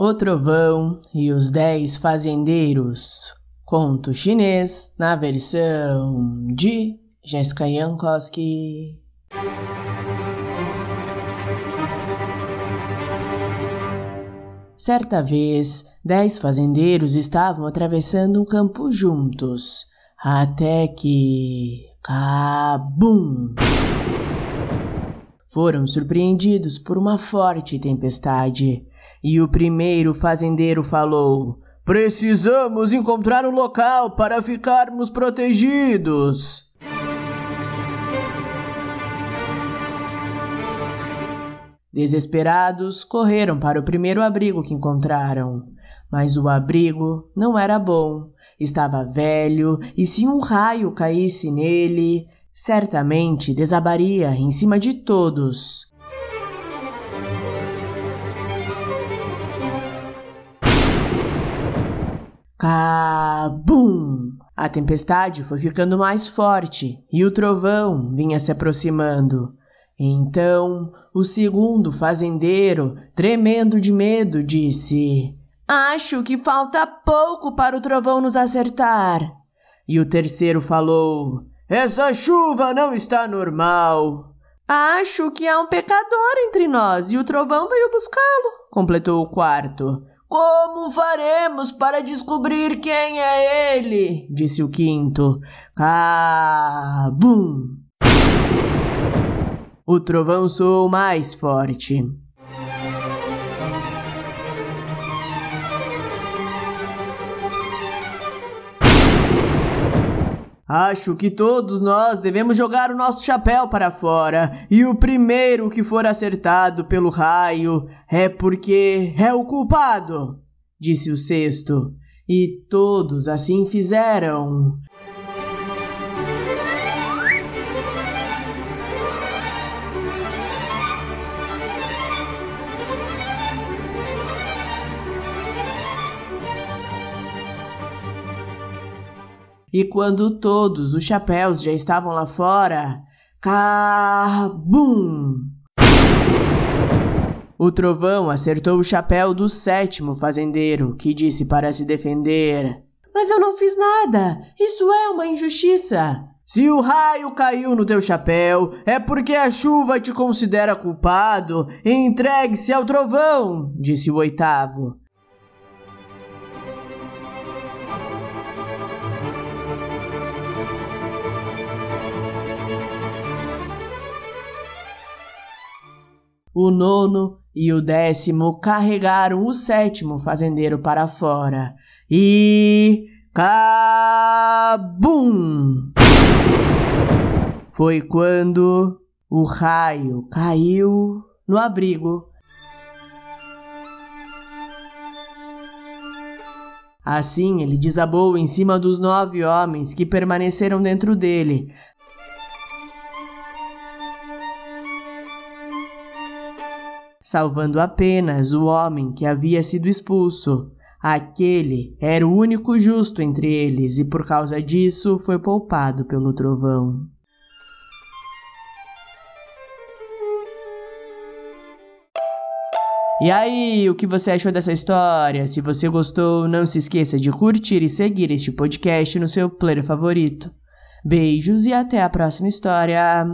O Trovão e os Dez Fazendeiros. Conto chinês na versão de Jessica Jankowski. Certa vez, dez fazendeiros estavam atravessando um campo juntos, até que. Cabum! Foram surpreendidos por uma forte tempestade e o primeiro fazendeiro falou: Precisamos encontrar um local para ficarmos protegidos. Desesperados, correram para o primeiro abrigo que encontraram. Mas o abrigo não era bom. Estava velho e se um raio caísse nele, certamente desabaria em cima de todos. Cabum! A tempestade foi ficando mais forte e o trovão vinha se aproximando. Então, o segundo fazendeiro, tremendo de medo, disse: Acho que falta pouco para o trovão nos acertar. E o terceiro falou: Essa chuva não está normal. Acho que há um pecador entre nós e o trovão veio buscá-lo, completou o quarto. Como faremos para descobrir quem é ele? disse o quinto. Cabum! O trovão soou mais forte. Acho que todos nós devemos jogar o nosso chapéu para fora, e o primeiro que for acertado pelo raio é porque é o culpado, disse o sexto. E todos assim fizeram. E quando todos os chapéus já estavam lá fora, cabum! O trovão acertou o chapéu do sétimo fazendeiro, que disse para se defender: Mas eu não fiz nada! Isso é uma injustiça! Se o raio caiu no teu chapéu, é porque a chuva te considera culpado. Entregue-se ao trovão, disse o oitavo. O nono e o décimo carregaram o sétimo fazendeiro para fora. E. Cabum! Foi quando o raio caiu no abrigo. Assim ele desabou em cima dos nove homens que permaneceram dentro dele, salvando apenas o homem que havia sido expulso. Aquele era o único justo entre eles e por causa disso foi poupado pelo trovão. E aí, o que você achou dessa história? Se você gostou, não se esqueça de curtir e seguir este podcast no seu player favorito. Beijos e até a próxima história!